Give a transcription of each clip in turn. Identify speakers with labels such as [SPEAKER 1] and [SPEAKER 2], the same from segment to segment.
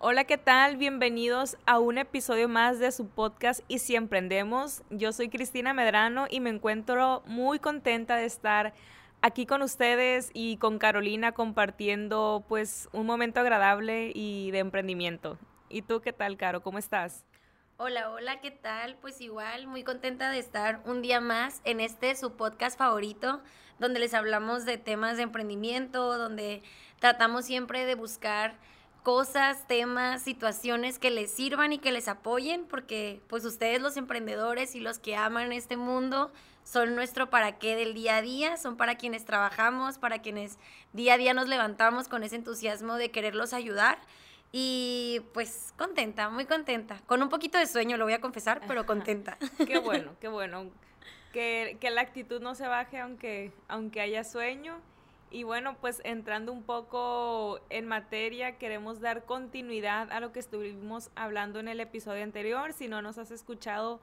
[SPEAKER 1] Hola, ¿qué tal? Bienvenidos a un episodio más de su podcast Y si emprendemos. Yo soy Cristina Medrano y me encuentro muy contenta de estar aquí con ustedes y con Carolina compartiendo pues un momento agradable y de emprendimiento. ¿Y tú qué tal, Caro? ¿Cómo estás?
[SPEAKER 2] Hola, hola, ¿qué tal? Pues igual, muy contenta de estar un día más en este su podcast favorito, donde les hablamos de temas de emprendimiento, donde tratamos siempre de buscar cosas, temas, situaciones que les sirvan y que les apoyen, porque pues ustedes los emprendedores y los que aman este mundo son nuestro para qué del día a día, son para quienes trabajamos, para quienes día a día nos levantamos con ese entusiasmo de quererlos ayudar. Y pues contenta, muy contenta. Con un poquito de sueño, lo voy a confesar, pero contenta.
[SPEAKER 1] qué bueno, qué bueno. Que, que la actitud no se baje aunque, aunque haya sueño y bueno, pues entrando un poco en materia, queremos dar continuidad a lo que estuvimos hablando en el episodio anterior. Si no nos has escuchado,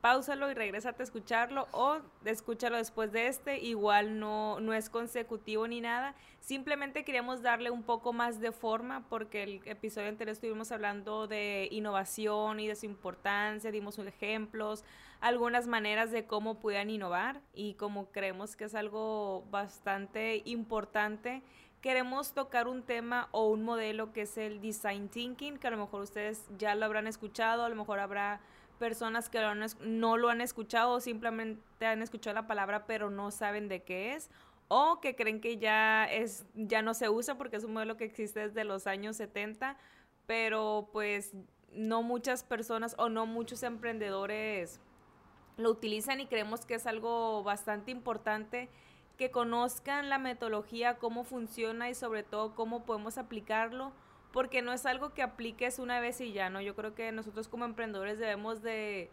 [SPEAKER 1] pausalo y regrésate a escucharlo o escúchalo después de este. Igual no, no es consecutivo ni nada. Simplemente queríamos darle un poco más de forma porque el episodio anterior estuvimos hablando de innovación y de su importancia, dimos ejemplos, algunas maneras de cómo puedan innovar y como creemos que es algo bastante importante queremos tocar un tema o un modelo que es el design thinking, que a lo mejor ustedes ya lo habrán escuchado, a lo mejor habrá personas que no lo han escuchado o simplemente han escuchado la palabra pero no saben de qué es o que creen que ya es ya no se usa porque es un modelo que existe desde los años 70, pero pues no muchas personas o no muchos emprendedores lo utilizan y creemos que es algo bastante importante que conozcan la metodología, cómo funciona y sobre todo cómo podemos aplicarlo porque no es algo que apliques una vez y ya, ¿no? Yo creo que nosotros como emprendedores debemos de,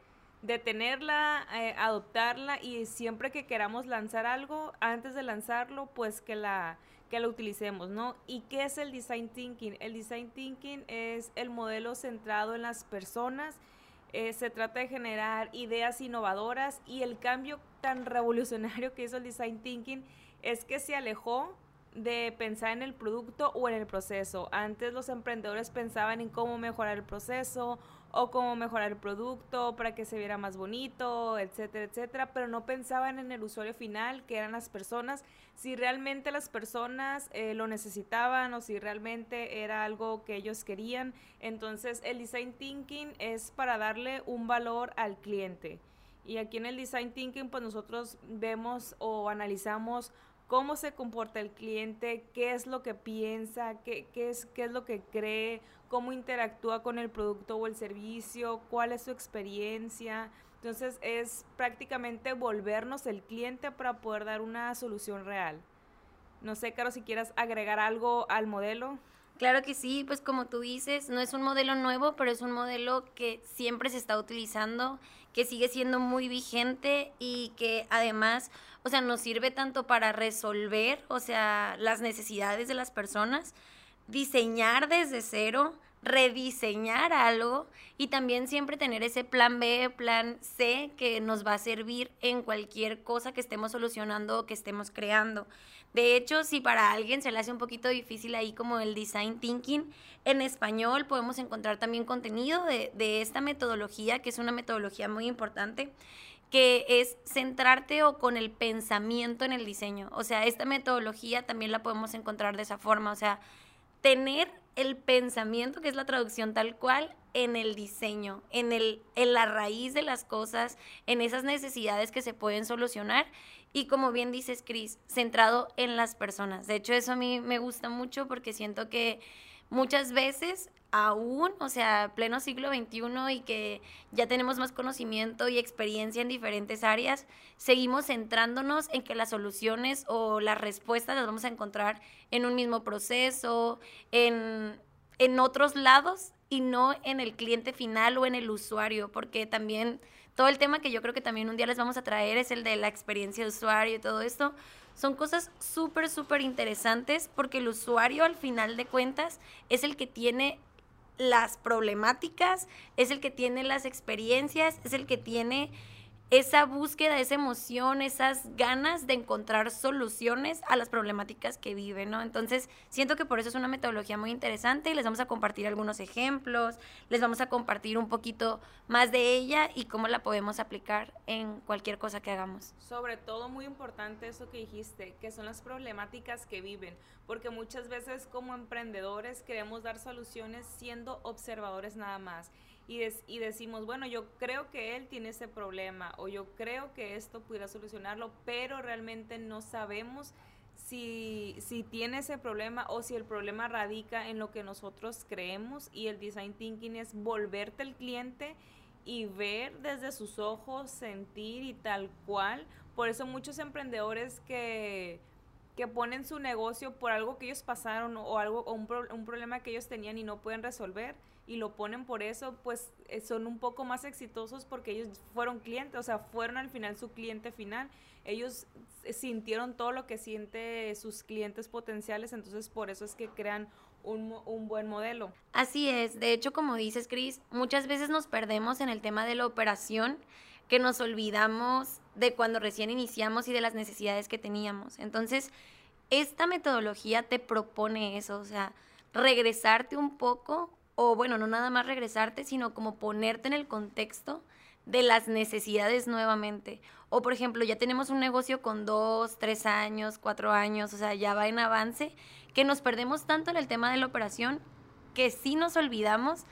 [SPEAKER 1] tenerla, eh, adoptarla y siempre que queramos lanzar algo, antes de lanzarlo, pues que la, que la utilicemos, ¿no? ¿Y qué es el design thinking? El design thinking es el modelo centrado en las personas, eh, se trata de generar ideas innovadoras y el cambio tan revolucionario que hizo el design thinking es que se alejó de pensar en el producto o en el proceso. Antes los emprendedores pensaban en cómo mejorar el proceso o cómo mejorar el producto para que se viera más bonito, etcétera, etcétera, pero no pensaban en el usuario final, que eran las personas, si realmente las personas eh, lo necesitaban o si realmente era algo que ellos querían. Entonces el design thinking es para darle un valor al cliente. Y aquí en el design thinking pues nosotros vemos o analizamos cómo se comporta el cliente, qué es lo que piensa, qué, es, qué es lo que cree, cómo interactúa con el producto o el servicio, cuál es su experiencia. Entonces es prácticamente volvernos el cliente para poder dar una solución real. No sé, Caro, si quieras agregar algo al modelo.
[SPEAKER 2] Claro que sí, pues como tú dices, no es un modelo nuevo, pero es un modelo que siempre se está utilizando, que sigue siendo muy vigente y que además, o sea, nos sirve tanto para resolver, o sea, las necesidades de las personas, diseñar desde cero, rediseñar algo y también siempre tener ese plan B, plan C que nos va a servir en cualquier cosa que estemos solucionando o que estemos creando. De hecho, si para alguien se le hace un poquito difícil ahí como el design thinking, en español podemos encontrar también contenido de, esta metodología, que es una metodología muy importante, que es centrarte o con el pensamiento en el diseño. O sea, esta metodología también la podemos encontrar de esa forma. O sea, tener el pensamiento, que es la traducción tal cual, en el diseño, en, el, en la raíz de las cosas, en esas necesidades que se pueden solucionar y como bien dices, Cris, centrado en las personas. De hecho, eso a mí me gusta mucho porque siento que muchas veces aún, o sea, pleno siglo XXI y que ya tenemos más conocimiento y experiencia en diferentes áreas, seguimos centrándonos en que las soluciones o las respuestas las vamos a encontrar en un mismo proceso, en, en otros lados y no en el cliente final o en el usuario, porque también todo el tema que yo creo que también un día les vamos a traer es el de la experiencia de usuario y todo esto. Son cosas súper, súper interesantes porque el usuario al final de cuentas es el que tiene las problemáticas, es el que tiene las experiencias, es el que tiene esa búsqueda, esa emoción, esas ganas de encontrar soluciones a las problemáticas que viven, ¿no? Entonces, siento que por eso es una metodología muy interesante y les vamos a compartir algunos ejemplos, les vamos a compartir un poquito más de ella y cómo la podemos aplicar en cualquier cosa que hagamos.
[SPEAKER 1] Sobre todo muy importante eso que dijiste, que son las problemáticas que viven, porque muchas veces como emprendedores queremos dar soluciones siendo observadores nada más y, y decimos, bueno, yo creo que él tiene ese problema o yo creo que esto pudiera solucionarlo, pero realmente no sabemos si, si tiene ese problema o si el problema radica en lo que nosotros creemos y el design thinking es volverte el cliente y ver desde sus ojos, sentir y tal cual. Por eso muchos emprendedores que, que ponen su negocio por algo que ellos pasaron o algo o un problema que ellos tenían y no pueden resolver, y lo ponen por eso, pues eh, son un poco más exitosos porque ellos fueron clientes, o sea, fueron al final su cliente final. Ellos sintieron todo lo que siente sus clientes potenciales, entonces por eso es que crean un, un, buen modelo.
[SPEAKER 2] Así es, de hecho, como dices, Cris, muchas veces nos perdemos en el tema de la operación, que nos olvidamos de cuando recién iniciamos y de las necesidades que teníamos. Entonces, esta metodología te propone eso, o sea, regresarte un poco o bueno, no nada más regresarte, sino como ponerte en el contexto de las necesidades nuevamente. O por ejemplo, ya tenemos un negocio con dos, tres años, cuatro años, o sea, ya va en avance, que nos perdemos tanto en el tema de la operación que sí nos olvidamos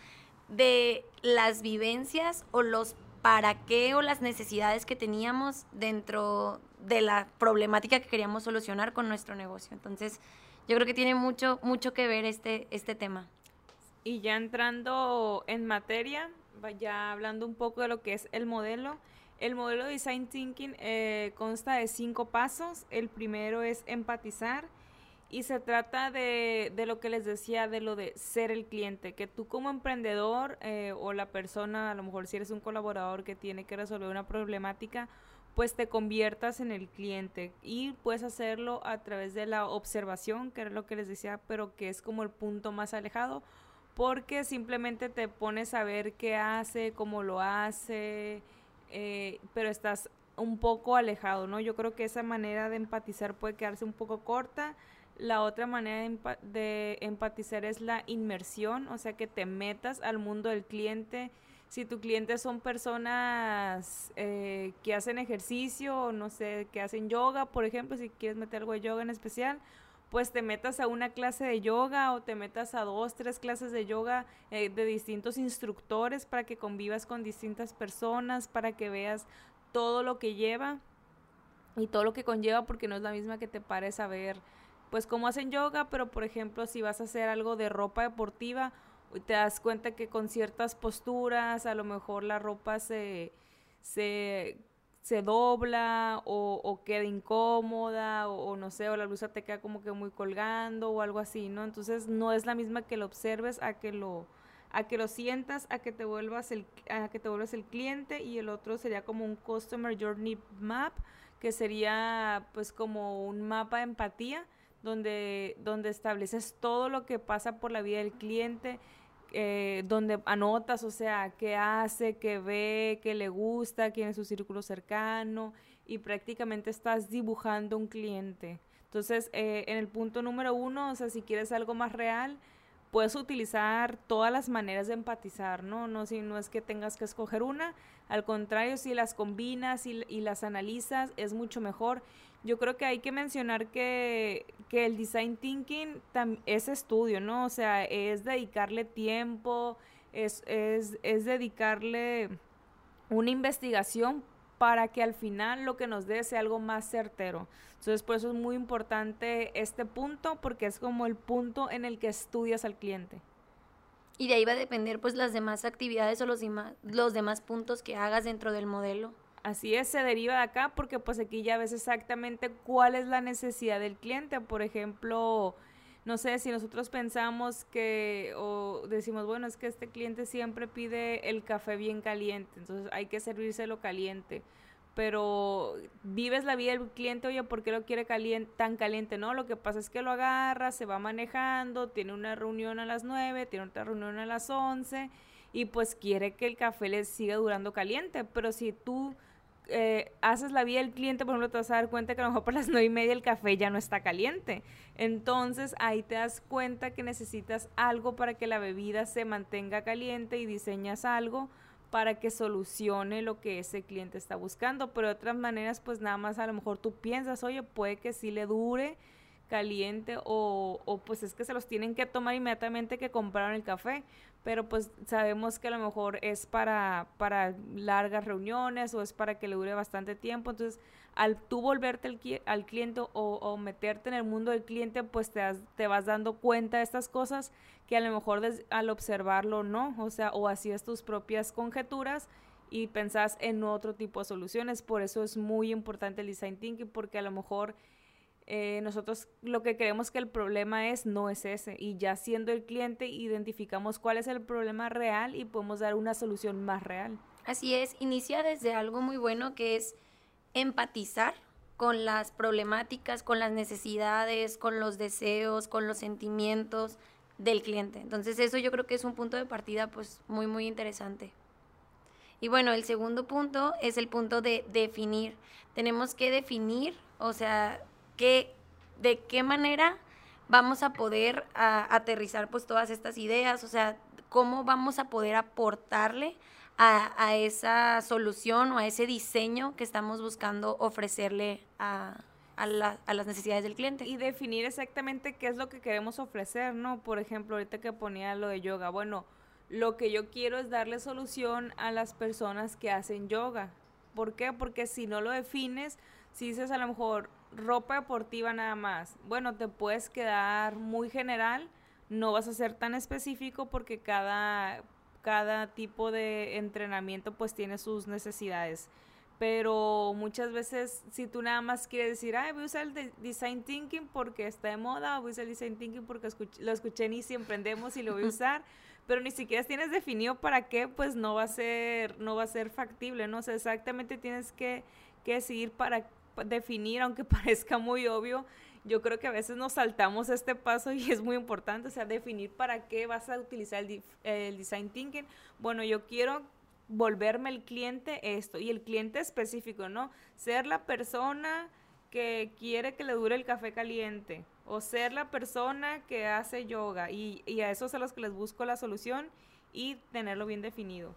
[SPEAKER 2] de las vivencias o los para qué o las necesidades que teníamos dentro de la problemática que queríamos solucionar con nuestro negocio. Entonces, yo creo que tiene mucho, mucho que ver este, este tema.
[SPEAKER 1] Y ya entrando en materia, ya hablando un poco de lo que es el modelo, el modelo de Design Thinking eh, consta de cinco pasos. El primero es empatizar y se trata de, de, lo que les decía, de lo de ser el cliente, que tú como emprendedor eh, o la persona, a lo mejor si eres un colaborador que tiene que resolver una problemática, pues te conviertas en el cliente y puedes hacerlo a través de la observación, que era lo que les decía, pero que es como el punto más alejado porque simplemente te pones a ver qué hace, cómo lo hace, eh, pero estás un poco alejado, ¿no? Yo creo que esa manera de empatizar puede quedarse un poco corta. La otra manera de, empatizar es la inmersión, o sea, que te metas al mundo del cliente. Si tu cliente son personas eh, que hacen ejercicio, no sé, que hacen yoga, por ejemplo, si quieres meter algo de yoga en especial, pues te metas a una clase de yoga o te metas a dos, tres clases de yoga eh, de distintos instructores para que convivas con distintas personas, para que veas todo lo que lleva y todo lo que conlleva, porque no es la misma que te pares a ver, pues cómo hacen yoga, pero por ejemplo, si vas a hacer algo de ropa deportiva, te das cuenta que con ciertas posturas, a lo mejor la ropa se, se se dobla o, queda incómoda o, no sé, o la blusa te queda como que muy colgando o algo así, ¿no? Entonces no es la misma que lo observes a que lo a que lo sientas, a que te vuelvas el a que te vuelvas el cliente y el otro sería como un customer journey map, que sería pues como un mapa de empatía donde donde estableces todo lo que pasa por la vida del cliente, eh, donde anotas, o sea, qué hace, qué ve, qué le gusta, quién es su círculo cercano y prácticamente estás dibujando un cliente. Entonces, eh, en el punto número uno, o sea, si quieres algo más real, puedes utilizar todas las maneras de empatizar, ¿no? No, si, no es que tengas que escoger una, al contrario, si las combinas y, y las analizas, es mucho mejor. Yo creo que hay que mencionar que, que el design thinking es estudio, ¿no? O sea, es dedicarle tiempo, es, es, es dedicarle una investigación para que al final lo que nos dé sea algo más certero. Entonces, por eso es muy importante este punto, porque es como el punto en el que estudias al cliente.
[SPEAKER 2] Y de ahí va a depender pues las demás actividades o los, los demás puntos que hagas dentro del modelo.
[SPEAKER 1] Así es, se deriva de acá porque pues aquí ya ves exactamente cuál es la necesidad del cliente. Por ejemplo, no sé, si nosotros pensamos que, o decimos, bueno, es que este cliente siempre pide el café bien caliente, entonces hay que servírselo caliente pero vives la vida del cliente, oye, ¿por qué lo quiere caliente, tan caliente? No, lo que pasa es que lo agarra, se va manejando, tiene una reunión a las 9, tiene otra reunión a las 11 y pues quiere que el café le siga durando caliente, pero si tú eh, haces la vida del cliente, por ejemplo, te vas a dar cuenta que a lo mejor por las 9 y media el café ya no está caliente. Entonces ahí te das cuenta que necesitas algo para que la bebida se mantenga caliente y diseñas algo para que solucione lo que ese cliente está buscando. Pero de otras maneras, pues nada más a lo mejor tú piensas, oye, puede que sí le dure caliente o, o pues es que se los tienen que tomar inmediatamente que compraron el café. Pero pues sabemos que a lo mejor es para, para largas reuniones o es para que le dure bastante tiempo. Entonces, al tú volverte al, al cliente o, meterte en el mundo del cliente, pues te, te vas dando cuenta de estas cosas que a lo mejor al observarlo no, o sea, o hacías tus propias conjeturas y pensás en otro tipo de soluciones. Por eso es muy importante el design thinking, porque a lo mejor eh, nosotros lo que creemos que el problema es no es ese. Y ya siendo el cliente, identificamos cuál es el problema real y podemos dar una solución más real.
[SPEAKER 2] Así es, inicia desde algo muy bueno que es empatizar con las problemáticas, con las necesidades, con los deseos, con los sentimientos del cliente. Entonces eso yo creo que es un punto de partida pues muy muy interesante. Y bueno, el segundo punto es el punto de definir. Tenemos que definir, o sea, que, de qué manera vamos a poder aterrizar pues todas estas ideas, o sea, cómo vamos a poder aportarle a, esa solución o a ese diseño que estamos buscando ofrecerle a, las necesidades del cliente.
[SPEAKER 1] Y definir exactamente qué es lo que queremos ofrecer, ¿no? Por ejemplo, ahorita que ponía lo de yoga, bueno, lo que yo quiero es darle solución a las personas que hacen yoga. ¿Por qué? Porque si no lo defines, si dices a lo mejor ropa deportiva nada más, bueno, te puedes quedar muy general, no vas a ser tan específico porque cada, cada tipo de entrenamiento pues tiene sus necesidades pero muchas veces si tú nada más quieres decir, ay, voy a usar el design thinking porque está de moda, o voy a usar el design thinking porque lo escuché en Easy Emprendemos y lo voy a usar, pero ni siquiera tienes definido para qué, pues no va a ser, no va a ser factible, ¿no? O sea, exactamente tienes que, que decidir para definir, aunque parezca muy obvio, yo creo que a veces nos saltamos este paso y es muy importante, o sea, definir para qué vas a utilizar el, el design thinking. Bueno, yo quiero volverme el cliente esto y el cliente específico, ¿no? Ser la persona que quiere que le dure el café caliente o ser la persona que hace yoga y, y a esos a los que les busco la solución y tenerlo bien definido.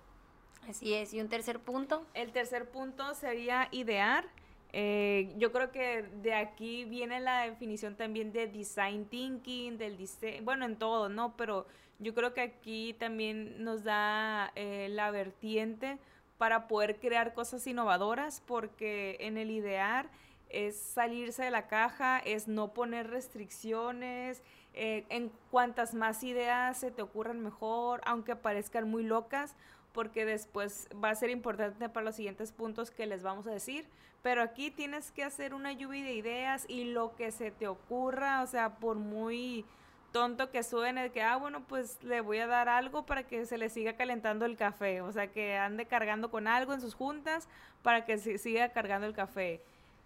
[SPEAKER 2] Así es. ¿Y un tercer punto?
[SPEAKER 1] El tercer punto sería idear. Eh, yo creo que de aquí viene la definición también de design thinking, del diseño, bueno, en todo, ¿no? Pero yo creo que aquí también nos da eh, la vertiente para poder crear cosas innovadoras, porque en el idear es salirse de la caja, es no poner restricciones, eh, en cuantas más ideas se te ocurran mejor, aunque parezcan muy locas, porque después va a ser importante para los siguientes puntos que les vamos a decir. Pero aquí tienes que hacer una lluvia de ideas y lo que se te ocurra, o sea, por muy tonto que suene, que, ah, bueno, pues le voy a dar algo para que se le siga calentando el café, o sea, que ande cargando con algo en sus juntas para que se siga cargando el café.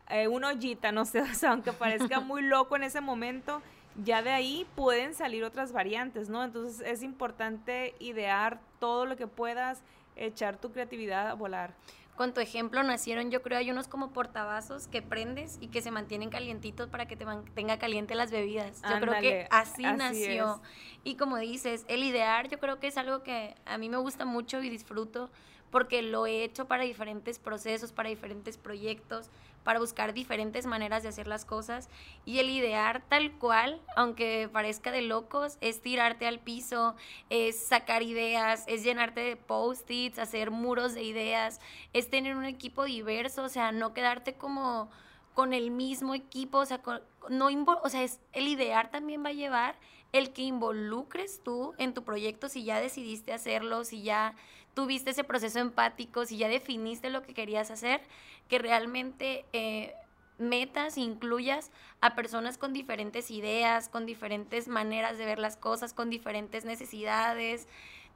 [SPEAKER 1] Eh, una ollita, no sé, o sea, aunque parezca muy loco en ese momento, ya de ahí pueden salir otras variantes, ¿no? Entonces es importante idear todo lo que puedas, echar tu creatividad a volar
[SPEAKER 2] con tu ejemplo nacieron, yo creo, hay unos como portavasos que prendes y que se mantienen calientitos para que te mantenga caliente las bebidas. Yo creo que así, nació. Y como dices, el idear yo creo que es algo que a mí me gusta mucho y disfruto porque lo he hecho para diferentes procesos, para diferentes proyectos, para buscar diferentes maneras de hacer las cosas. Y el idear tal cual, aunque parezca de locos, es tirarte al piso, es sacar ideas, es llenarte de post-its, hacer muros de ideas, es tener un equipo diverso, o sea, no quedarte como con el mismo equipo, o sea, no o sea, es, el idear también va a llevar el que involucres tú en tu proyecto si ya decidiste hacerlo, si ya tuviste ese proceso empático, si ya definiste lo que querías hacer, que realmente eh, metas, incluyas a personas con diferentes ideas, con diferentes maneras de ver las cosas, con diferentes necesidades,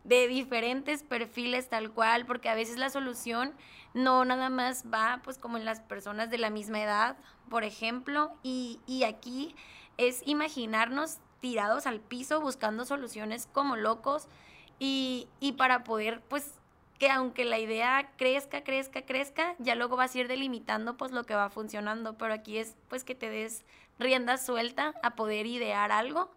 [SPEAKER 2] de diferentes perfiles tal cual, porque a veces la solución no nada más va pues como en las personas de la misma edad, por ejemplo, y, y aquí es imaginarnos tirados al piso buscando soluciones como locos y, y para poder pues que aunque la idea crezca, crezca, crezca, ya luego vas a ir delimitando pues lo que va funcionando, pero aquí es pues que te des rienda suelta a poder idear algo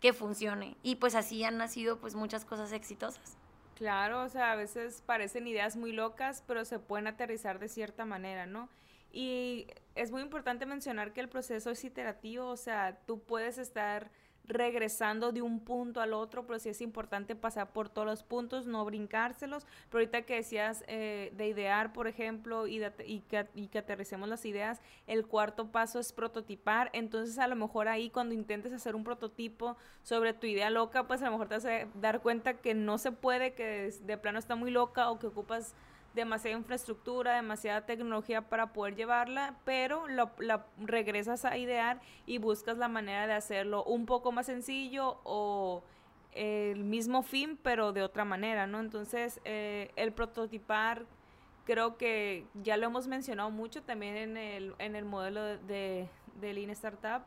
[SPEAKER 2] que funcione y pues así han nacido pues muchas cosas exitosas.
[SPEAKER 1] Claro, o sea, a veces parecen ideas muy locas, pero se pueden aterrizar de cierta manera, ¿no? Y es muy importante mencionar que el proceso es iterativo, o sea, tú puedes estar regresando de un punto al otro, pero sí es importante pasar por todos los puntos, no brincárselos. Pero ahorita que decías eh, de idear, por ejemplo, y, y, que, y que aterricemos las ideas, el cuarto paso es prototipar. Entonces, a lo mejor ahí cuando intentes hacer un prototipo sobre tu idea loca, pues a lo mejor te vas a dar cuenta que no se puede, que de plano está muy loca o que ocupas demasiada infraestructura, demasiada tecnología para poder llevarla, pero la regresas a idear y buscas la manera de hacerlo un poco más sencillo o el mismo fin, pero de otra manera, ¿no? Entonces, eh, el prototipar creo que ya lo hemos mencionado mucho también en el, en el modelo de, de, Lean Startup,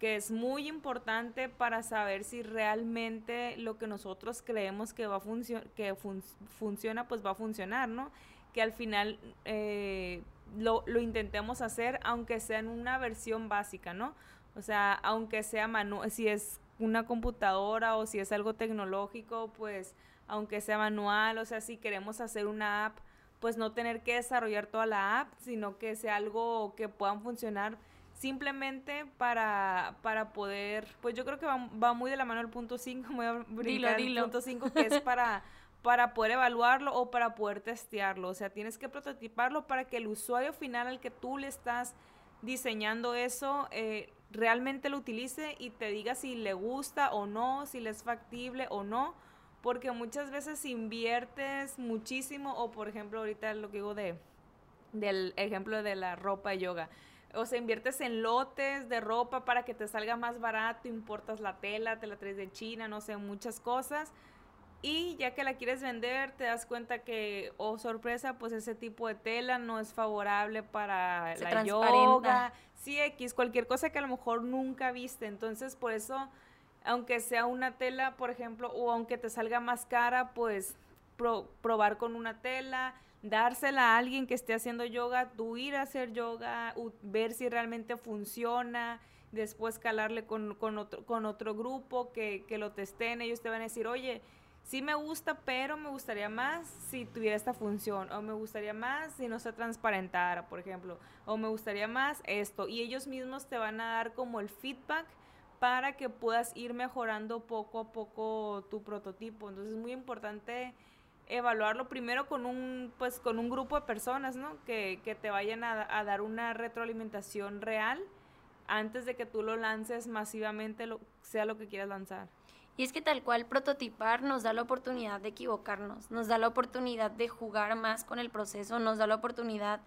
[SPEAKER 1] que es muy importante para saber si realmente lo que nosotros creemos que va a que funciona, pues va a funcionar, ¿no? Que al final eh, lo, lo, intentemos hacer, aunque sea en una versión básica, ¿no? O sea, aunque sea manual, si es una computadora o si es algo tecnológico, pues aunque sea manual, o sea, si queremos hacer una app, pues no tener que desarrollar toda la app, sino que sea algo que puedan funcionar simplemente para, para poder, pues yo creo que va, muy de la mano el punto 5, voy a brincar el punto 5 que es para, para poder evaluarlo o para poder testearlo, o sea, tienes que prototiparlo para que el usuario final al que tú le estás diseñando eso eh, realmente lo utilice y te diga si le gusta o no, si le es factible o no, porque muchas veces inviertes muchísimo o por ejemplo ahorita lo que digo de del ejemplo de la ropa de yoga o sea, inviertes en lotes de ropa para que te salga más barato, importas la tela, te la traes de China, no sé, muchas cosas. Y ya que la quieres vender, te das cuenta que, oh sorpresa, pues ese tipo de tela no es favorable para la yoga. Sí, X, cualquier cosa que a lo mejor nunca viste. Entonces, por eso, aunque sea una tela, por ejemplo, o aunque te salga más cara, pues probar con una tela, dársela a alguien que esté haciendo yoga, tú ir a hacer yoga, ver si realmente funciona, después calarle con, otro, con otro grupo que, que lo testen, ellos te van a decir, oye, sí me gusta, pero me gustaría más si tuviera esta función, o me gustaría más si no se transparentara, por ejemplo, o me gustaría más esto, y ellos mismos te van a dar como el feedback para que puedas ir mejorando poco a poco tu prototipo. Entonces es muy importante evaluarlo primero con un, pues, con un grupo de personas, ¿no? Que, que te vayan a, dar una retroalimentación real antes de que tú lo lances masivamente, lo, sea lo que quieras lanzar.
[SPEAKER 2] Y es que tal cual prototipar nos da la oportunidad de equivocarnos, nos da la oportunidad de jugar más con el proceso, nos da la oportunidad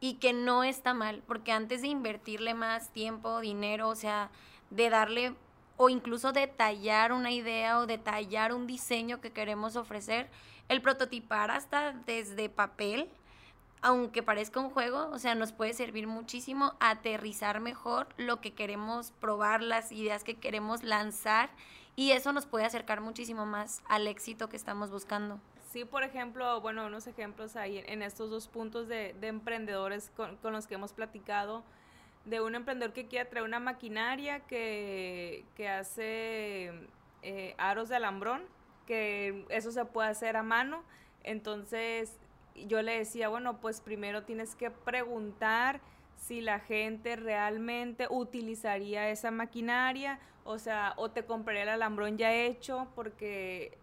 [SPEAKER 2] y que no está mal, porque antes de invertirle más tiempo, dinero, o sea, de darle o incluso detallar una idea o detallar un diseño que queremos ofrecer, el prototipar hasta desde papel, aunque parezca un juego, o sea, nos puede servir muchísimo a aterrizar mejor lo que queremos probar, las ideas que queremos lanzar y eso nos puede acercar muchísimo más al éxito que estamos buscando.
[SPEAKER 1] Sí, por ejemplo, bueno, unos ejemplos ahí en estos dos puntos de, emprendedores con, los que hemos platicado, de un emprendedor que quiere traer una maquinaria que, que hace eh, aros de alambrón que eso se puede hacer a mano. Entonces yo le decía, bueno, pues primero tienes que preguntar si la gente realmente utilizaría esa maquinaria, o sea, o te compraría el alambrón ya hecho, porque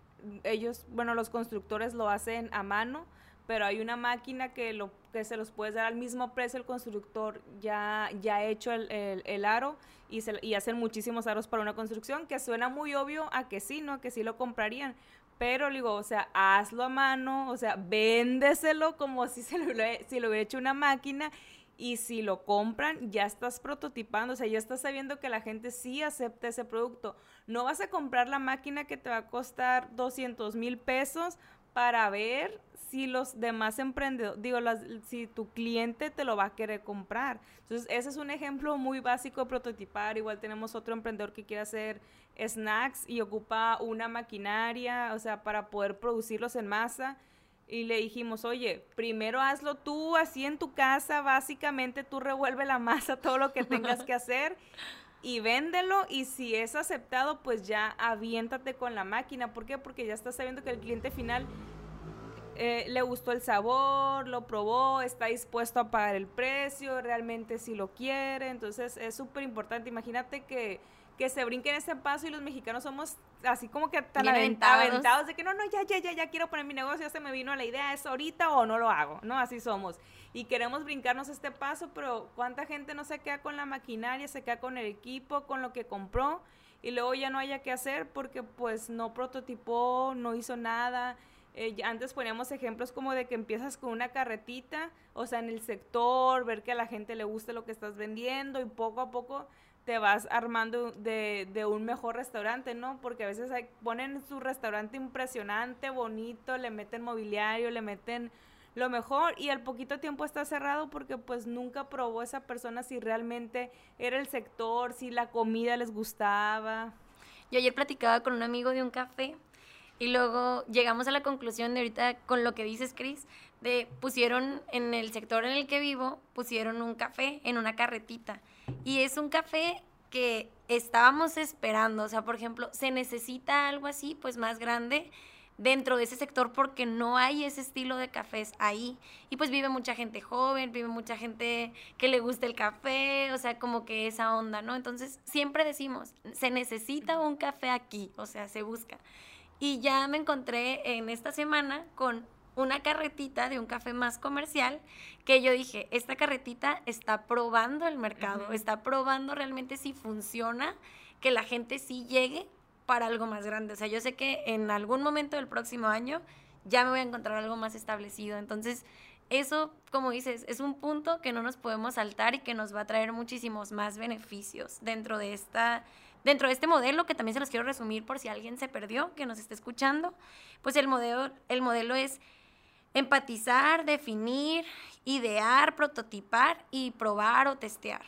[SPEAKER 1] ellos, bueno, los constructores lo hacen a mano, pero hay una máquina que, lo, que se los puedes dar al mismo precio el constructor ya, ya hecho el, el, aro y, se, y hacen muchísimos aros para una construcción, que suena muy obvio a que sí, ¿no? Que sí lo comprarían. Pero digo, o sea, hazlo a mano, o sea, véndeselo como si, se lo, si lo hubiera hecho una máquina y si lo compran, ya estás prototipando, o sea, ya estás sabiendo que la gente sí acepta ese producto. No vas a comprar la máquina que te va a costar 200 mil pesos para ver si los demás emprendedores, digo, si tu cliente te lo va a querer comprar. Entonces, ese es un ejemplo muy básico de prototipar. Igual tenemos otro emprendedor que quiere hacer snacks y ocupa una maquinaria, o sea, para poder producirlos en masa. Y le dijimos, oye, primero hazlo tú así en tu casa, básicamente tú revuelve la masa, todo lo que tengas que hacer y véndelo y si es aceptado, pues ya aviéntate con la máquina. ¿Por qué? Porque ya estás sabiendo que el cliente final eh, le gustó el sabor, lo probó, está dispuesto a pagar el precio, realmente si lo quiere. Entonces es súper importante. Imagínate que, que se brinquen ese paso y los mexicanos somos así como que tan aventados. de que no, no, ya, ya, ya, ya quiero poner mi negocio, ya se me vino la idea, es ahorita o no lo hago, ¿no? Así somos y queremos brincarnos este paso, pero ¿cuánta gente no se queda con la maquinaria, se queda con el equipo, con lo que compró y luego ya no haya que hacer porque pues no prototipó, no hizo nada? Eh, antes poníamos ejemplos como de que empiezas con una carretita, o sea, en el sector, ver que a la gente le guste lo que estás vendiendo y poco a poco te vas armando de, un mejor restaurante, ¿no? Porque a veces ponen su restaurante impresionante, bonito, le meten mobiliario, le meten lo mejor y al poquito tiempo está cerrado porque pues nunca probó esa persona si realmente era el sector, si la comida les gustaba.
[SPEAKER 2] Yo ayer platicaba con un amigo de un café y luego llegamos a la conclusión de ahorita con lo que dices, Cris, de pusieron en el sector en el que vivo, pusieron un café en una carretita y es un café que estábamos esperando, o sea, por ejemplo, se necesita algo así, pues más grande dentro de ese sector porque no hay ese estilo de cafés ahí. Y pues vive mucha gente joven, vive mucha gente que le gusta el café, o sea, como que esa onda, ¿no? Entonces, siempre decimos, se necesita un café aquí, o sea, se busca. Y ya me encontré en esta semana con una carretita de un café más comercial que yo dije, esta carretita está probando el mercado, está probando realmente si funciona, que la gente sí llegue para algo más grande. O sea, yo sé que en algún momento del próximo año ya me voy a encontrar algo más establecido. Entonces, eso, como dices, es un punto que no nos podemos saltar y que nos va a traer muchísimos más beneficios dentro de esta dentro de este modelo que también se los quiero resumir por si alguien se perdió, que nos esté escuchando, pues el modelo el modelo es empatizar, definir, idear, prototipar y probar o testear.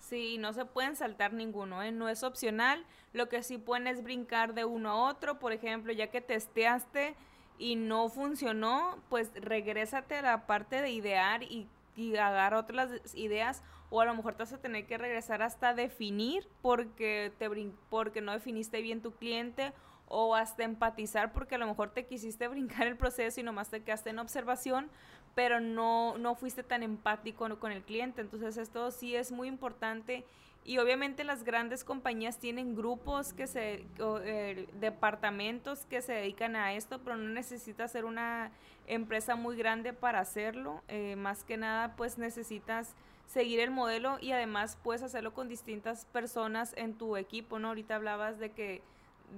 [SPEAKER 1] Sí, no se pueden saltar ninguno, ¿eh? no es opcional. Lo que sí pueden es brincar de uno a otro. Por ejemplo, ya que testeaste y no funcionó, pues regrésate a la parte de idear y, y otras ideas. O a lo mejor te vas a tener que regresar hasta definir porque, te porque no definiste bien tu cliente o hasta empatizar porque a lo mejor te quisiste brincar el proceso y nomás te quedaste en observación, pero no, no fuiste tan empático con el cliente. Entonces esto sí es muy importante y obviamente las grandes compañías tienen grupos que se, eh, departamentos que se dedican a esto, pero no necesitas ser una empresa muy grande para hacerlo. Eh, más que nada, pues necesitas seguir el modelo y además puedes hacerlo con distintas personas en tu equipo, ¿no? Ahorita hablabas de que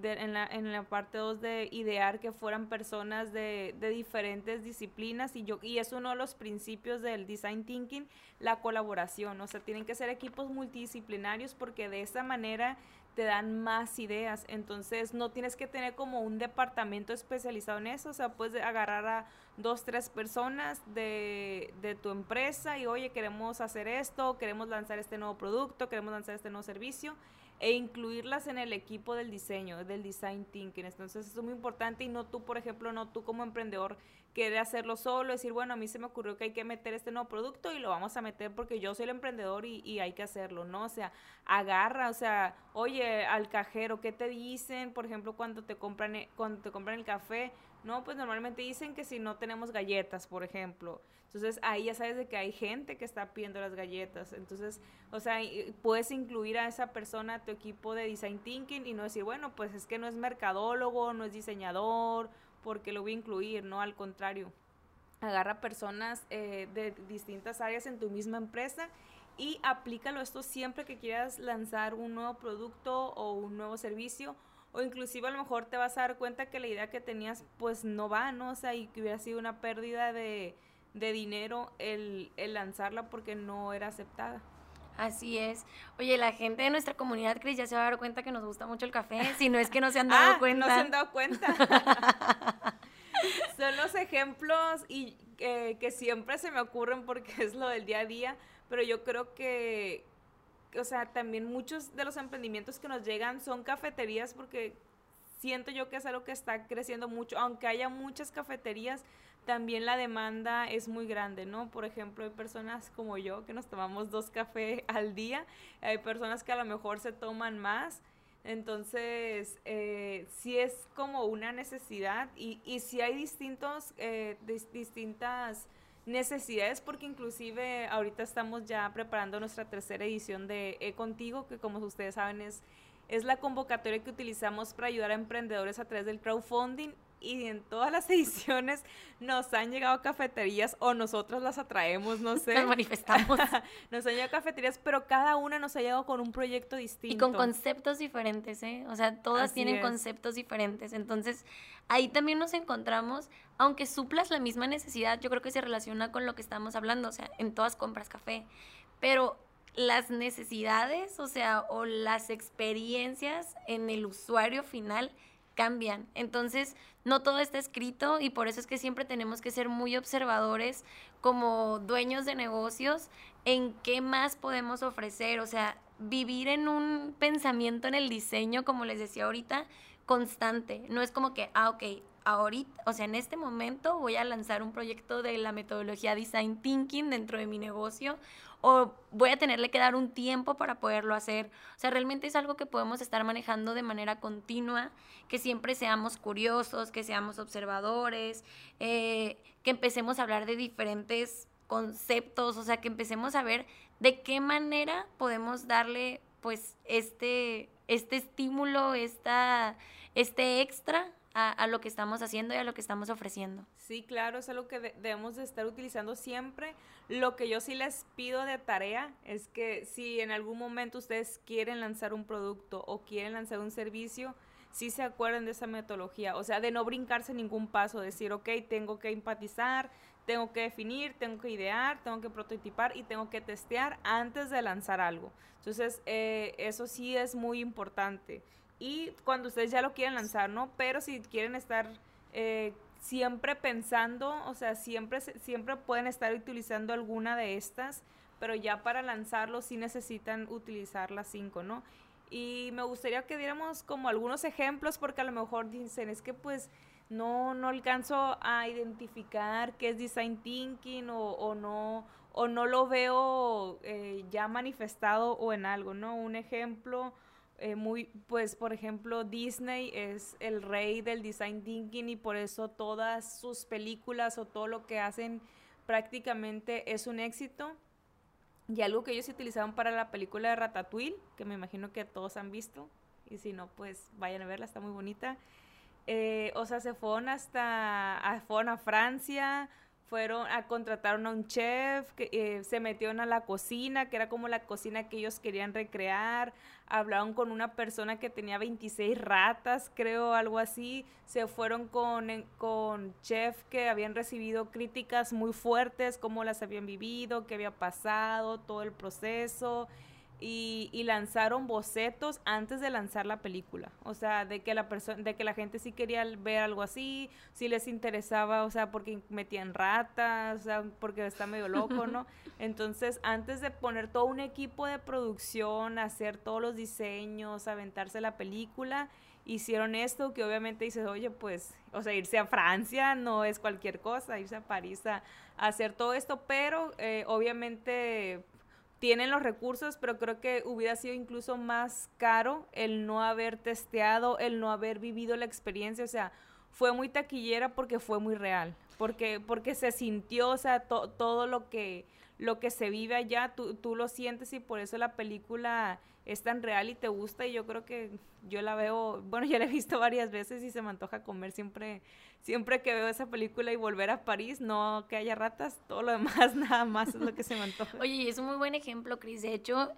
[SPEAKER 1] en, la, en la parte 2 de idear que fueran personas de, de, diferentes disciplinas y yo y es uno de los principios del design thinking la colaboración. O sea tienen que ser equipos multidisciplinarios porque de esa manera te dan más ideas. Entonces no tienes que tener como un departamento especializado en eso. O sea puedes agarrar a dos tres personas de, de tu empresa y oye queremos hacer esto queremos lanzar este nuevo producto queremos lanzar este nuevo servicio e incluirlas en el equipo del diseño, del design thinking. Entonces eso es muy importante y no tú, por ejemplo, no tú como emprendedor quieres hacerlo solo, decir, bueno, a mí se me ocurrió que hay que meter este nuevo producto y lo vamos a meter porque yo soy el emprendedor y, y hay que hacerlo, ¿no? O sea, agarra, o sea, oye, al cajero, ¿qué te dicen? Por ejemplo, cuando te compran, e, cuando te compran el café, no, pues normalmente dicen que si no tenemos galletas, por ejemplo. Entonces ahí ya sabes de que hay gente que está pidiendo las galletas. Entonces, o sea, puedes incluir a esa persona a tu equipo de design thinking y no decir, bueno, pues es que no es mercadólogo, no es diseñador, porque lo voy a incluir, no, al contrario. Agarra personas eh, de distintas áreas en tu misma empresa y aplícalo esto siempre que quieras lanzar un nuevo producto o un nuevo servicio o inclusive a lo mejor te vas a dar cuenta que la idea que tenías pues no va, ¿no? O sea, y que hubiera sido una pérdida de, de dinero el, el lanzarla porque no era aceptada.
[SPEAKER 2] Así es. Oye, la gente de nuestra comunidad, Cris, ya se va a dar cuenta que nos gusta mucho el café. Si no es que no se han dado
[SPEAKER 1] ah,
[SPEAKER 2] cuenta.
[SPEAKER 1] No se han dado cuenta. Son los ejemplos y eh, que siempre se me ocurren porque es lo del día a día, pero yo creo que, o sea, también muchos de los emprendimientos que nos llegan son cafeterías porque siento yo que es algo que está creciendo mucho, aunque haya muchas cafeterías, también la demanda es muy grande, ¿no? Por ejemplo, hay personas como yo que nos tomamos dos cafés al día, hay personas que a lo mejor se toman más, entonces eh, sí es como una necesidad y, y sí hay distintos, eh, distintas necesidades porque inclusive ahorita estamos ya preparando nuestra tercera edición de E Contigo, que como ustedes saben es, es la convocatoria que utilizamos para ayudar a emprendedores a través del crowdfunding y en todas las ediciones nos han llegado cafeterías o nosotros las atraemos, no sé.
[SPEAKER 2] Nos manifestamos.
[SPEAKER 1] nos han llegado cafeterías, pero cada una nos ha llegado con un proyecto distinto.
[SPEAKER 2] Y con conceptos diferentes, ¿eh? O sea, todas tienen conceptos diferentes. Entonces, ahí también nos encontramos, aunque suplas la misma necesidad, yo creo que se relaciona con lo que estamos hablando, o sea, en todas compras café. Pero las necesidades, o sea, o las experiencias en el usuario final cambian. Entonces, no todo está escrito y por eso es que siempre tenemos que ser muy observadores como dueños de negocios en qué más podemos ofrecer. O sea, vivir en un pensamiento en el diseño, como les decía ahorita, constante. No es como que, ah, ok, ahorita, o sea, en este momento voy a lanzar un proyecto de la metodología Design Thinking dentro de mi negocio o voy a tenerle que dar un tiempo para poderlo hacer. O sea, realmente es algo que podemos estar manejando de manera continua, que siempre seamos curiosos, que seamos observadores, eh, que empecemos a hablar de diferentes conceptos, o sea, que empecemos a ver de qué manera podemos darle pues este, este estímulo, esta, este extra a, lo que estamos haciendo y a lo que estamos ofreciendo.
[SPEAKER 1] Sí, claro, es algo que debemos de estar utilizando siempre. Lo que yo sí les pido de tarea es que si en algún momento ustedes quieren lanzar un producto o quieren lanzar un servicio, sí se acuerden de esa metodología, o sea, de no brincarse ningún paso, decir, ok, tengo que empatizar, tengo que definir, tengo que idear, tengo que prototipar y tengo que testear antes de lanzar algo. Entonces, eh, eso sí es muy importante y cuando ustedes ya lo quieren lanzar, ¿no? Pero si quieren estar eh, siempre pensando, o sea, siempre, siempre pueden estar utilizando alguna de estas, pero ya para lanzarlo sí necesitan utilizar las cinco, ¿no? Y me gustaría que diéramos como algunos ejemplos, porque a lo mejor dicen, es que pues no, no alcanzo a identificar qué es design thinking o, no, o no lo veo eh, ya manifestado o en algo, ¿no? Un ejemplo eh, muy, pues por ejemplo, Disney es el rey del design thinking y por eso todas sus películas o todo lo que hacen prácticamente es un éxito. Y algo que ellos utilizaban para la película de Ratatouille, que me imagino que todos han visto, y si no, pues vayan a verla, está muy bonita. Eh, o sea, se fueron hasta, fueron a Francia, fueron a contratar a un chef, que eh, se metieron a la cocina, que era como la cocina que ellos querían recrear, hablaron con una persona que tenía 26 ratas, creo, algo así, se fueron con, con chef que habían recibido críticas muy fuertes, cómo las habían vivido, qué había pasado, todo el proceso y, lanzaron bocetos antes de lanzar la película. O sea, de que la persona, de que la gente sí quería ver algo así, si les interesaba, o sea, porque metían ratas, o sea, porque está medio loco, ¿no? Entonces, antes de poner todo un equipo de producción, hacer todos los diseños, aventarse la película, hicieron esto que obviamente dices, oye, pues, o sea, irse a Francia no es cualquier cosa, irse a París a, hacer todo esto, pero eh, obviamente tienen los recursos, pero creo que hubiera sido incluso más caro el no haber testeado, el no haber vivido la experiencia, o sea, fue muy taquillera porque fue muy real, porque, porque se sintió, o sea, todo lo que, lo que se vive allá, tú, tú lo sientes y por eso la película es tan real y te gusta y yo creo que yo la veo, bueno, ya la he visto varias veces y se me antoja comer siempre, siempre que veo esa película y volver a París, no que haya ratas, todo lo demás nada más es lo que se me antoja.
[SPEAKER 2] Oye, es un muy buen ejemplo, Cris. De hecho,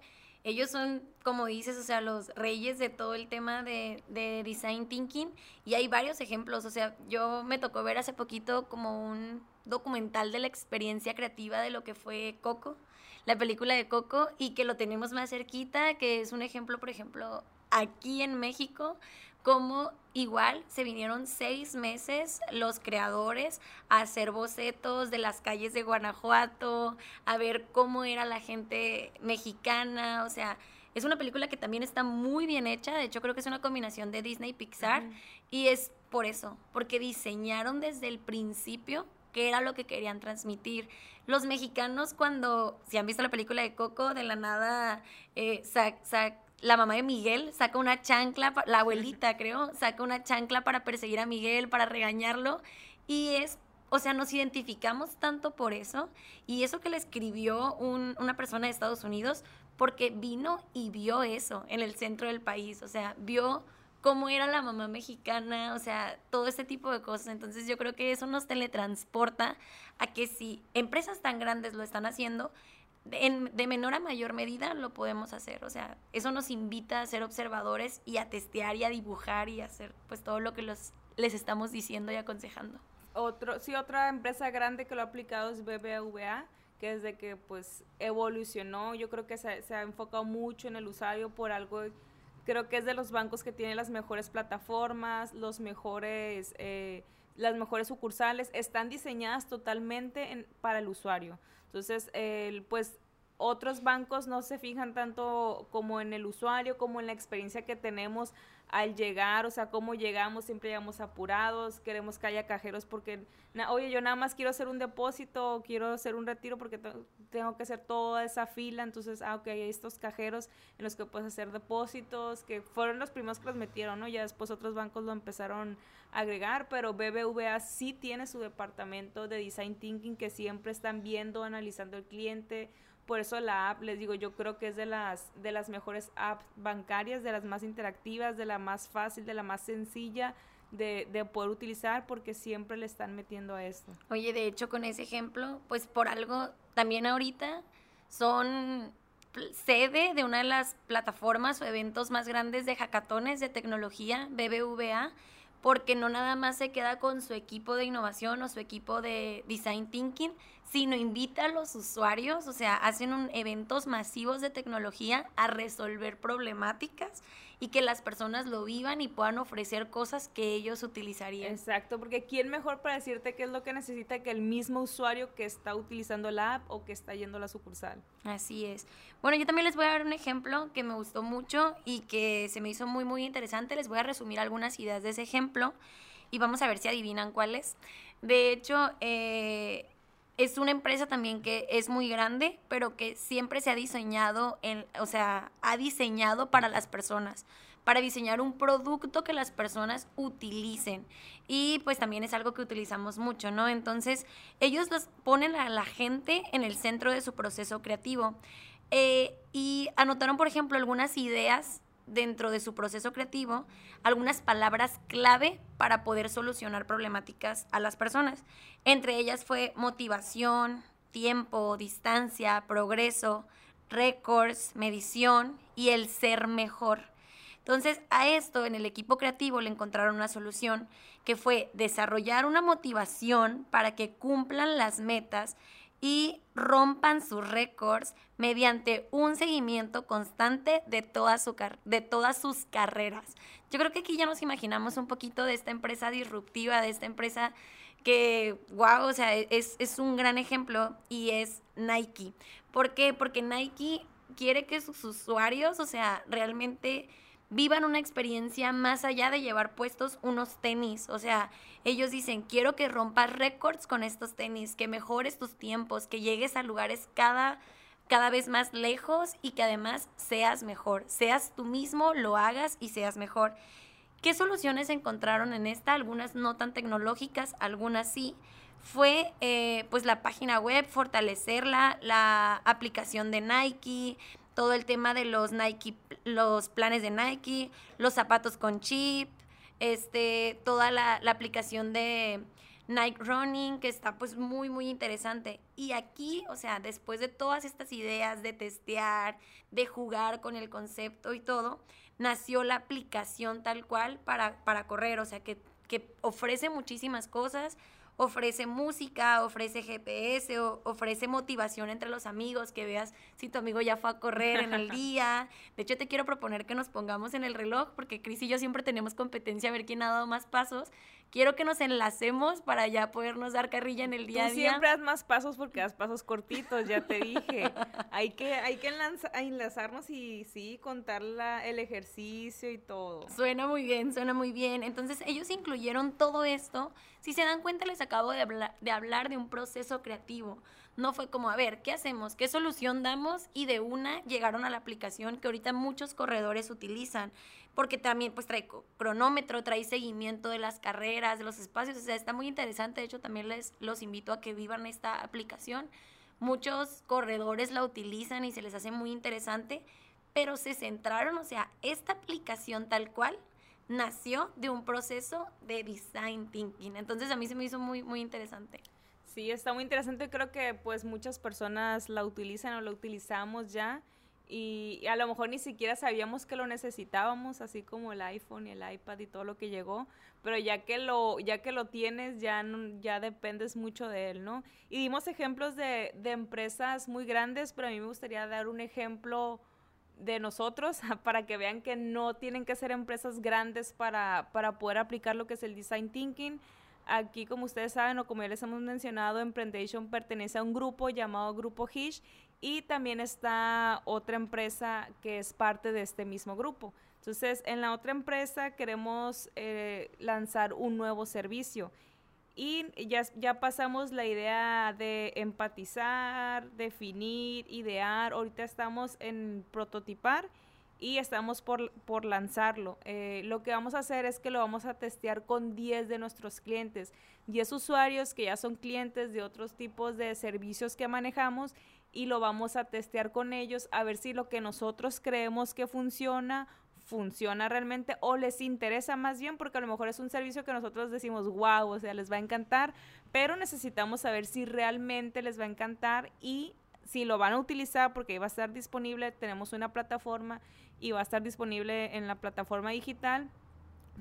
[SPEAKER 2] ellos son, como dices, o sea, los reyes de todo el tema de, de design thinking y hay varios ejemplos, o sea, yo me tocó ver hace poquito como un documental de la experiencia creativa de lo que fue Coco, la película de Coco, y que lo tenemos más cerquita, que es un ejemplo, por ejemplo, aquí en México, como igual se vinieron seis meses los creadores a hacer bocetos de las calles de Guanajuato, a ver cómo era la gente mexicana, o sea, es una película que también está muy bien hecha, de hecho creo que es una combinación de Disney y Pixar, y es por eso, porque diseñaron desde el principio qué era lo que querían transmitir. Los mexicanos cuando, si han visto la película de Coco, de la nada, eh, la mamá de Miguel saca una chancla, la abuelita creo, saca una chancla para perseguir a Miguel, para regañarlo, y es o sea, nos identificamos tanto por eso y eso que le escribió una persona de Estados Unidos porque vino y vio eso en el centro del país, o sea, vio cómo era la mamá mexicana, o sea, todo este tipo de cosas. Entonces yo creo que eso nos teletransporta a que si empresas tan grandes lo están haciendo, de menor a mayor medida lo podemos hacer. O sea, eso nos invita a ser observadores y a testear y a dibujar y a hacer pues todo lo que los, les estamos diciendo y aconsejando.
[SPEAKER 1] Otro, sí, otra empresa grande que lo ha aplicado es BBVA, que desde que pues evolucionó, yo creo que se, ha enfocado mucho en el usuario por algo Creo que es de los bancos que tienen las mejores plataformas, los mejores, eh, las mejores sucursales, están diseñadas totalmente para el usuario. Entonces, pues otros bancos no se fijan tanto como en el usuario, como en la experiencia que tenemos al llegar, o sea, cómo llegamos, siempre llegamos apurados, queremos que haya cajeros porque, oye, yo nada más quiero hacer un depósito, quiero hacer un retiro porque tengo que hacer toda esa fila, entonces, ah, ok, hay estos cajeros en los que puedes hacer depósitos, que fueron los primeros que los metieron, ¿no? Ya después otros bancos lo empezaron a agregar, pero BBVA sí tiene su departamento de Design Thinking que siempre están viendo, analizando el cliente, por eso la app, les digo, yo creo que es de las, de las mejores apps bancarias, de las más interactivas, de la más fácil, de la más sencilla de, de poder utilizar porque siempre le están metiendo a esto.
[SPEAKER 2] Oye, de hecho, con ese ejemplo, pues por algo, también ahorita son sede de una de las plataformas o eventos más grandes de hackatones de tecnología, BBVA, porque no nada más se queda con su equipo de innovación o su equipo de design thinking, sino invita a los usuarios, o sea, hacen un, eventos masivos de tecnología a resolver problemáticas y que las personas lo vivan y puedan ofrecer cosas que ellos utilizarían.
[SPEAKER 1] Exacto, porque ¿quién mejor para decirte qué es lo que necesita que el mismo usuario que está utilizando la app o que está yendo a la sucursal?
[SPEAKER 2] Así es. Bueno, yo también les voy a dar un ejemplo que me gustó mucho y que se me hizo muy, muy interesante. Les voy a resumir algunas ideas de ese ejemplo y vamos a ver si adivinan cuáles. De hecho, eh, es una empresa también que es muy grande, pero que siempre se ha diseñado, en, o sea, ha diseñado para las personas, para diseñar un producto que las personas utilicen. Y pues también es algo que utilizamos mucho, ¿no? Entonces, ellos los ponen a la gente en el centro de su proceso creativo. Eh, y anotaron, por ejemplo, algunas ideas dentro de su proceso creativo algunas palabras clave para poder solucionar problemáticas a las personas. Entre ellas fue motivación, tiempo, distancia, progreso, récords, medición y el ser mejor. Entonces a esto en el equipo creativo le encontraron una solución que fue desarrollar una motivación para que cumplan las metas y rompan sus récords mediante un seguimiento constante de, toda su de todas sus carreras. Yo creo que aquí ya nos imaginamos un poquito de esta empresa disruptiva, de esta empresa que, wow, o sea, es, es un gran ejemplo y es Nike. ¿Por qué? Porque Nike quiere que sus usuarios, o sea, realmente vivan una experiencia más allá de llevar puestos unos tenis. O sea, ellos dicen, quiero que rompas récords con estos tenis, que mejores tus tiempos, que llegues a lugares cada, cada vez más lejos y que además seas mejor. Seas tú mismo, lo hagas y seas mejor. ¿Qué soluciones encontraron en esta? Algunas no tan tecnológicas, algunas sí. Fue eh, pues la página web, fortalecerla, la aplicación de Nike, todo el tema de los Nike, los planes de Nike, los zapatos con chip, este, toda la, aplicación de, Night Running, que está pues muy, muy interesante. Y aquí, o sea, después de todas estas ideas de testear, de jugar con el concepto y todo, nació la aplicación tal cual para, para correr, o sea, que, que ofrece muchísimas cosas ofrece música, ofrece GPS, ofrece motivación entre los amigos, que veas si tu amigo ya fue a correr en el día. De hecho, te quiero proponer que nos pongamos en el reloj, porque Cris y yo siempre tenemos competencia a ver quién ha dado más pasos. Quiero que nos enlacemos para ya podernos dar carrilla en el día a
[SPEAKER 1] Tú
[SPEAKER 2] día.
[SPEAKER 1] siempre das más pasos porque das pasos cortitos, ya te dije. hay que, hay que enlazarnos y sí, contar el ejercicio y todo.
[SPEAKER 2] Suena muy bien, suena muy bien. Entonces, ellos incluyeron todo esto. Si se dan cuenta, les acabo de, de hablar de un proceso creativo. No fue como, a ver, ¿qué hacemos? ¿Qué solución damos? Y de una llegaron a la aplicación que ahorita muchos corredores utilizan porque también pues trae cronómetro, trae seguimiento de las carreras, de los espacios, o sea, está muy interesante, de hecho también les los invito a que vivan esta aplicación. Muchos corredores la utilizan y se les hace muy interesante, pero se centraron, o sea, esta aplicación tal cual nació de un proceso de design thinking. Entonces a mí se me hizo muy muy interesante.
[SPEAKER 1] Sí, está muy interesante, creo que pues muchas personas la utilizan o la utilizamos ya y a lo mejor ni siquiera sabíamos que lo necesitábamos, así como el iPhone y el iPad y todo lo que llegó, pero ya que lo, ya que lo tienes, ya, ya dependes mucho de él, ¿no? Y dimos ejemplos de, de empresas muy grandes, pero a mí me gustaría dar un ejemplo de nosotros para que vean que no tienen que ser empresas grandes para, para poder aplicar lo que es el design thinking. Aquí, como ustedes saben o como ya les hemos mencionado, Emprendation pertenece a un grupo llamado Grupo Hish y también está otra empresa que es parte de este mismo grupo. Entonces, en la otra empresa queremos eh, lanzar un nuevo servicio y ya, ya pasamos la idea de empatizar, definir, idear. Ahorita estamos en prototipar y estamos por, por lanzarlo. Eh, lo que vamos a hacer es que lo vamos a testear con 10 de nuestros clientes, 10 usuarios que ya son clientes de otros tipos de servicios que manejamos y lo vamos a testear con ellos a ver si lo que nosotros creemos que funciona funciona realmente o les interesa más bien porque a lo mejor es un servicio que nosotros decimos wow, o sea, les va a encantar, pero necesitamos saber si realmente les va a encantar y si lo van a utilizar porque va a estar disponible, tenemos una plataforma y va a estar disponible en la plataforma digital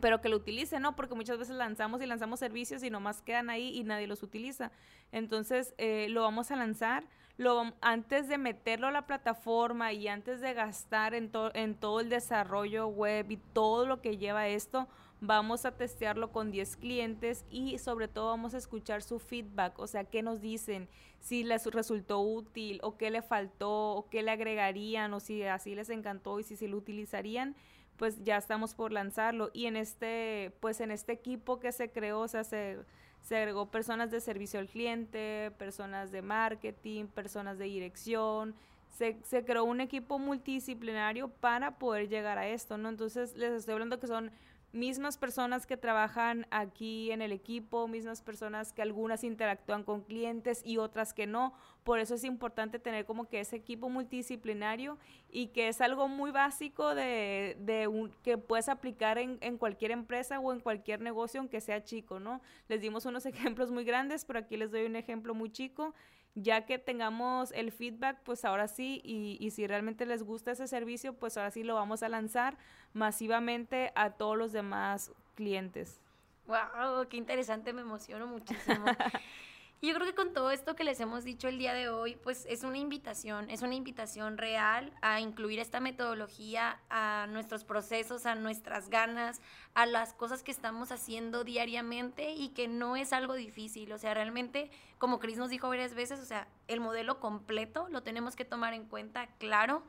[SPEAKER 1] pero que lo utilicen, ¿no? Porque muchas veces lanzamos y lanzamos servicios y nomás quedan ahí y nadie los utiliza. Entonces, eh, lo vamos a lanzar, lo, antes de meterlo a la plataforma y antes de gastar en, en todo el desarrollo web y todo lo que lleva esto, vamos a testearlo con 10 clientes y sobre todo vamos a escuchar su feedback, o sea, qué nos dicen, si les resultó útil o qué le faltó o qué le agregarían o si así les encantó y si, si lo utilizarían pues ya estamos por lanzarlo y en este pues en este equipo que se creó o sea se se agregó personas de servicio al cliente, personas de marketing, personas de dirección, se, se, creó un equipo multidisciplinario para poder llegar a esto, ¿no? Entonces les estoy hablando que son mismas personas que trabajan aquí en el equipo, mismas personas que algunas interactúan con clientes y otras que no. Por eso es importante tener como que ese equipo multidisciplinario y que es algo muy básico de, de un, que puedes aplicar en, en, cualquier empresa o en cualquier negocio, aunque sea chico, ¿no? Les dimos unos ejemplos muy grandes, pero aquí les doy un ejemplo muy chico ya que tengamos el feedback, pues ahora sí, y, y, si realmente les gusta ese servicio, pues ahora sí lo vamos a lanzar masivamente a todos los demás clientes.
[SPEAKER 2] ¡Wow! ¡Qué interesante! Me emociono muchísimo. Yo creo que con todo esto que les hemos dicho el día de hoy, pues es una invitación, es una invitación real a incluir esta metodología a nuestros procesos, a nuestras ganas, a las cosas que estamos haciendo diariamente y que no es algo difícil. O sea, realmente, como Cris nos dijo varias veces, o sea, el modelo completo lo tenemos que tomar en cuenta, claro,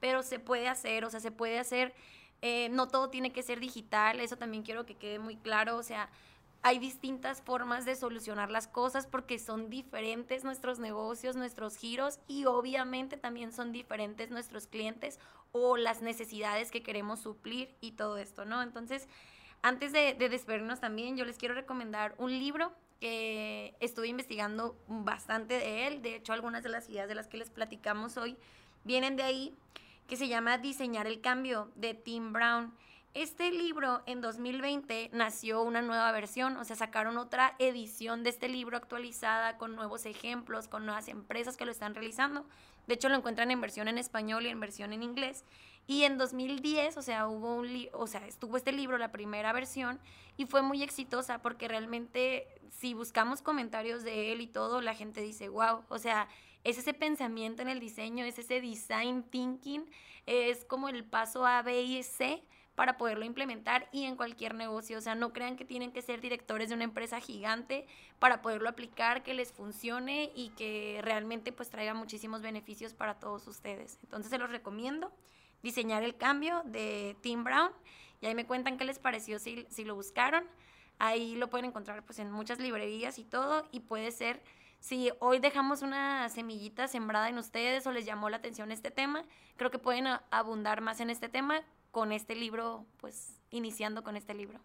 [SPEAKER 2] pero se puede hacer, o sea, se puede hacer, eh, no todo tiene que ser digital, eso también quiero que quede muy claro, o sea, hay distintas formas de solucionar las cosas porque son diferentes nuestros negocios, nuestros giros y obviamente también son diferentes nuestros clientes o las necesidades que queremos suplir y todo esto, ¿no? Entonces, antes de, de despedirnos también, yo les quiero recomendar un libro que estuve investigando bastante de él. De hecho, algunas de las ideas de las que les platicamos hoy vienen de ahí, que se llama Diseñar el Cambio de Tim Brown. Este libro en 2020 nació una nueva versión, o sea, sacaron otra edición de este libro actualizada con nuevos ejemplos, con nuevas empresas que lo están realizando. De hecho, lo encuentran en versión en español y en versión en inglés. Y en 2010, o sea, hubo un o sea, estuvo este libro, la primera versión, y fue muy exitosa porque realmente si buscamos comentarios de él y todo, la gente dice, wow, o sea, es ese pensamiento en el diseño, es ese design thinking, es como el paso A, B y C para poderlo implementar y en cualquier negocio. O sea, no crean que tienen que ser directores de una empresa gigante para poderlo aplicar, que les funcione y que realmente pues traiga muchísimos beneficios para todos ustedes. Entonces se los recomiendo diseñar el cambio de Tim Brown y ahí me cuentan qué les pareció si, si lo buscaron. Ahí lo pueden encontrar pues en muchas librerías y todo y puede ser si hoy dejamos una semillita sembrada en ustedes o les llamó la atención este tema, creo que pueden abundar más en este tema con este libro, pues iniciando con este libro.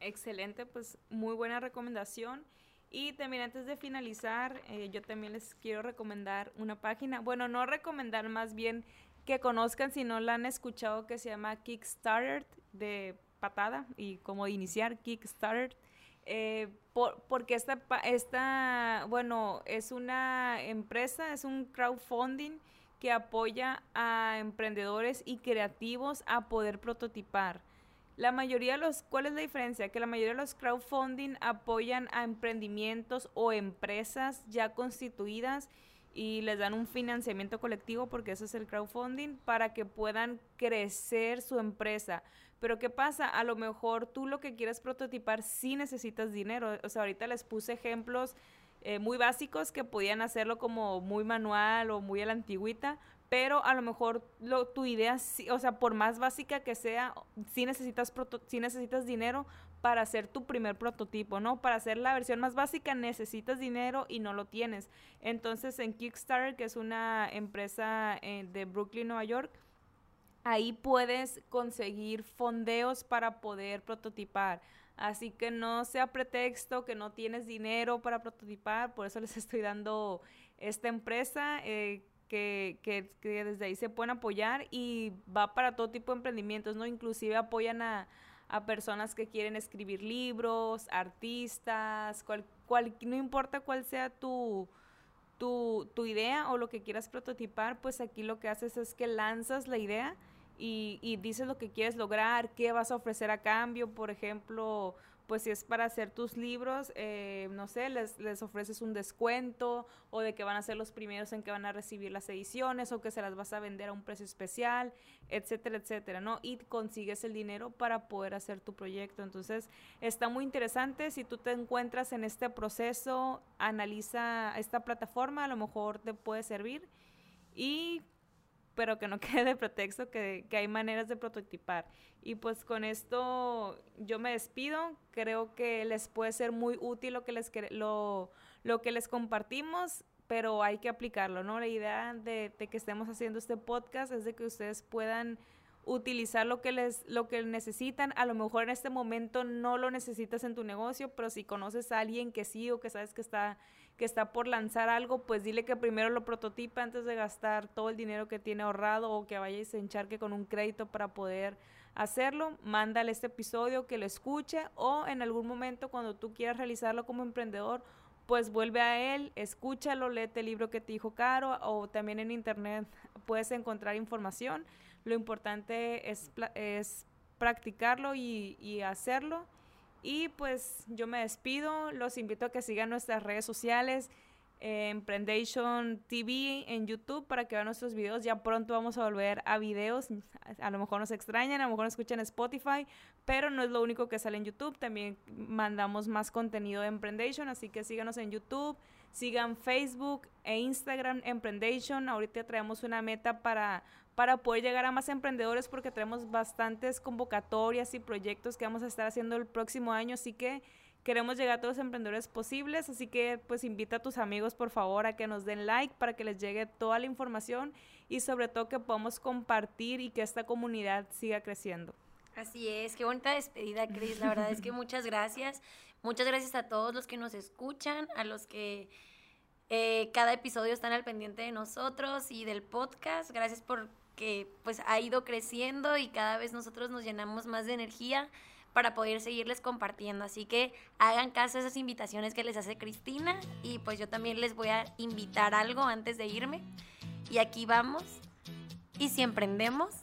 [SPEAKER 1] Excelente, pues muy buena recomendación. Y también antes de finalizar, eh, yo también les quiero recomendar una página, bueno, no recomendar más bien que conozcan si no la han escuchado, que se llama Kickstarter de patada y como iniciar Kickstarter. Eh, porque esta, esta, bueno, es una empresa, es un crowdfunding que apoya a emprendedores y creativos a poder prototipar. La mayoría de los, ¿cuál es la diferencia? Que la mayoría de los crowdfunding apoyan a emprendimientos o empresas ya constituidas y les dan un financiamiento colectivo, porque eso es el crowdfunding, para que puedan crecer su empresa. Pero ¿qué pasa? A lo mejor tú lo que quieres prototipar sí necesitas dinero. O sea, ahorita les puse ejemplos eh, muy básicos que podían hacerlo como muy manual o muy a la antigüita, pero a lo mejor lo, tu idea, o sea, por más básica que sea, sí necesitas, dinero para hacer tu primer prototipo, ¿no? Para hacer la versión más básica necesitas dinero y no lo tienes. Entonces en Kickstarter, que es una empresa eh, de Brooklyn, Nueva York, ahí puedes conseguir fondeos para poder prototipar. Así que no sea pretexto que no tienes dinero para prototipar, por eso les estoy dando esta empresa eh, que, que, desde ahí se pueden apoyar y va para todo tipo de emprendimientos, ¿no? Inclusive apoyan a, personas que quieren escribir libros, artistas, cual, no importa cuál sea tu, tu, tu idea o lo que quieras prototipar, pues aquí lo que haces es que lanzas la idea y, y dices lo que quieres lograr, qué vas a ofrecer a cambio, por ejemplo, pues si es para hacer tus libros, eh, no sé, les, les, ofreces un descuento o de que van a ser los primeros en que van a recibir las ediciones o que se las vas a vender a un precio especial, etcétera, etcétera, ¿no? Y consigues el dinero para poder hacer tu proyecto. Entonces, está muy interesante. Si tú te encuentras en este proceso, analiza esta plataforma, a lo mejor te puede servir. Y pero que no quede de pretexto que, que, hay maneras de prototipar. Y pues con esto yo me despido. Creo que les puede ser muy útil lo que les, lo, lo que les compartimos, pero hay que aplicarlo, ¿no? La idea de, de, que estemos haciendo este podcast es de que ustedes puedan utilizar lo que les lo que necesitan. A lo mejor en este momento no lo necesitas en tu negocio, pero si conoces a alguien que sí o que sabes que está que está por lanzar algo, pues dile que primero lo prototipa antes de gastar todo el dinero que tiene ahorrado o que vaya y se encharque con un crédito para poder hacerlo. Mándale este episodio que lo escuche o en algún momento cuando tú quieras realizarlo como emprendedor, pues vuelve a él, escúchalo, léete el libro que te dijo Caro o también en internet puedes encontrar información. Lo importante es, es practicarlo y, y hacerlo y pues yo me despido, los invito a que sigan nuestras redes sociales, Emprendation TV en YouTube para que vean nuestros videos. Ya pronto vamos a volver a videos. A lo mejor nos extrañan, a lo mejor nos escuchan Spotify, pero no es lo único que sale en YouTube. También mandamos más contenido de Emprendation, así que síganos en YouTube, sigan Facebook e Instagram Emprendation. Ahorita traemos una meta para para poder llegar a más emprendedores porque tenemos bastantes convocatorias y proyectos que vamos a estar haciendo el próximo año, así que queremos llegar a todos los emprendedores posibles, así que pues invita a tus amigos por favor a que nos den like para que les llegue toda la información y sobre todo que podamos compartir y que esta comunidad siga creciendo.
[SPEAKER 2] Así es, qué bonita despedida, Cris. La verdad es que muchas gracias. Muchas gracias a todos los que nos escuchan, a los que Eh, cada episodio están al pendiente de nosotros y del podcast. Gracias por que pues ha ido creciendo y cada vez nosotros nos llenamos más de energía para poder seguirles compartiendo. Así que hagan caso a esas invitaciones que les hace Cristina y pues yo también les voy a invitar algo antes de irme. Y aquí vamos. Y si emprendemos,